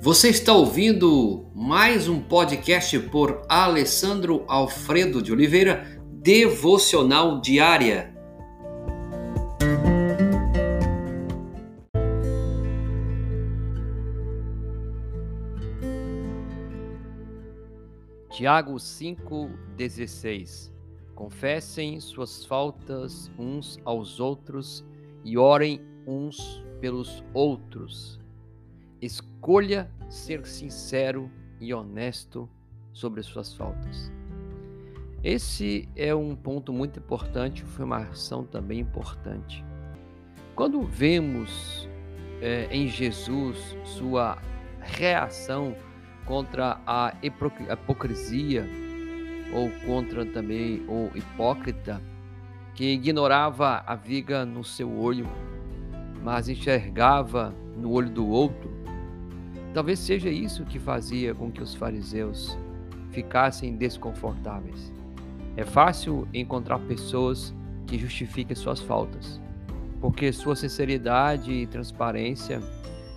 Você está ouvindo mais um podcast por Alessandro Alfredo de Oliveira, Devocional Diária. Tiago 5,16 Confessem suas faltas uns aos outros e orem uns pelos outros. Escolha ser sincero e honesto sobre suas faltas. Esse é um ponto muito importante, foi uma ação também importante. Quando vemos é, em Jesus sua reação contra a hipocrisia ou contra também o hipócrita que ignorava a viga no seu olho, mas enxergava no olho do outro. Talvez seja isso que fazia com que os fariseus ficassem desconfortáveis. É fácil encontrar pessoas que justifiquem suas faltas, porque sua sinceridade e transparência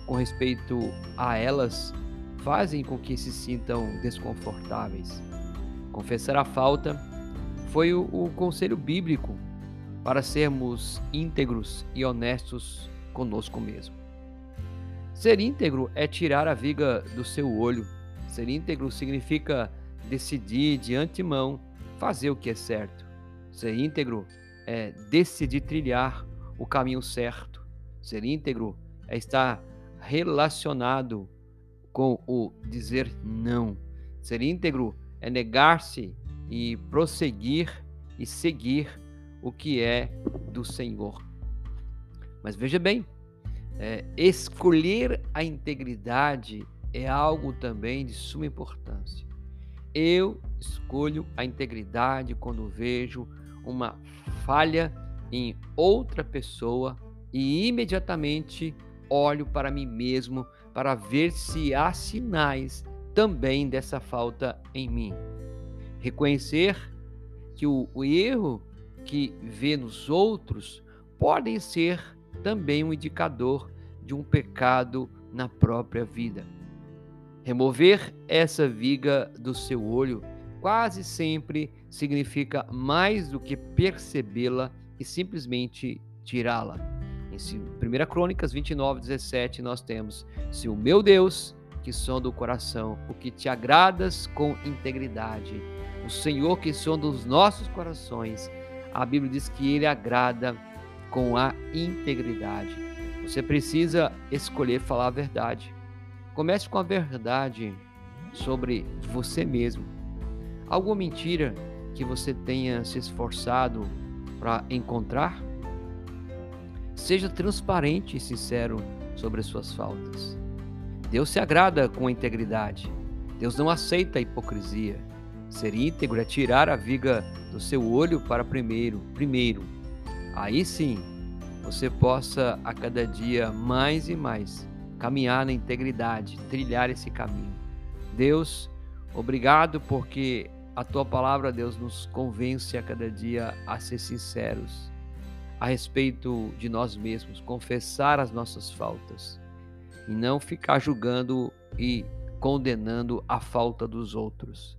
com respeito a elas fazem com que se sintam desconfortáveis. Confessar a falta foi o, o conselho bíblico para sermos íntegros e honestos conosco mesmo. Ser íntegro é tirar a viga do seu olho. Ser íntegro significa decidir de antemão fazer o que é certo. Ser íntegro é decidir trilhar o caminho certo. Ser íntegro é estar relacionado com o dizer não. Ser íntegro é negar-se e prosseguir e seguir o que é do Senhor. Mas veja bem, é, escolher a integridade é algo também de suma importância. Eu escolho a integridade quando vejo uma falha em outra pessoa e imediatamente olho para mim mesmo para ver se há sinais também dessa falta em mim. Reconhecer que o, o erro que vê nos outros podem ser também um indicador de um pecado na própria vida. Remover essa viga do seu olho quase sempre significa mais do que percebê-la e simplesmente tirá-la. Em 1 Crônicas 29, 17, nós temos: Se o meu Deus, que sonda o coração, o que te agradas com integridade, o Senhor que sonda os nossos corações, a Bíblia diz que ele agrada com a integridade. Você precisa escolher falar a verdade. Comece com a verdade sobre você mesmo. Alguma mentira que você tenha se esforçado para encontrar? Seja transparente e sincero sobre as suas faltas. Deus se agrada com a integridade. Deus não aceita a hipocrisia. Ser íntegro é tirar a viga do seu olho para primeiro, primeiro. Aí sim, você possa a cada dia mais e mais caminhar na integridade, trilhar esse caminho. Deus, obrigado porque a tua palavra, Deus, nos convence a cada dia a ser sinceros a respeito de nós mesmos, confessar as nossas faltas e não ficar julgando e condenando a falta dos outros.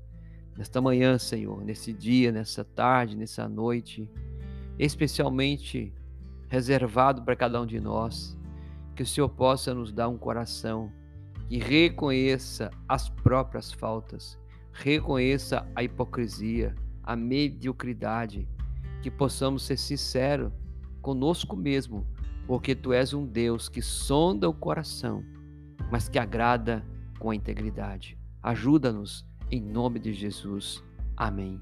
Nesta manhã, Senhor, nesse dia, nessa tarde, nessa noite, especialmente reservado para cada um de nós, que o Senhor possa nos dar um coração que reconheça as próprias faltas, reconheça a hipocrisia, a mediocridade, que possamos ser sinceros conosco mesmo, porque tu és um Deus que sonda o coração, mas que agrada com a integridade. Ajuda-nos em nome de Jesus. Amém.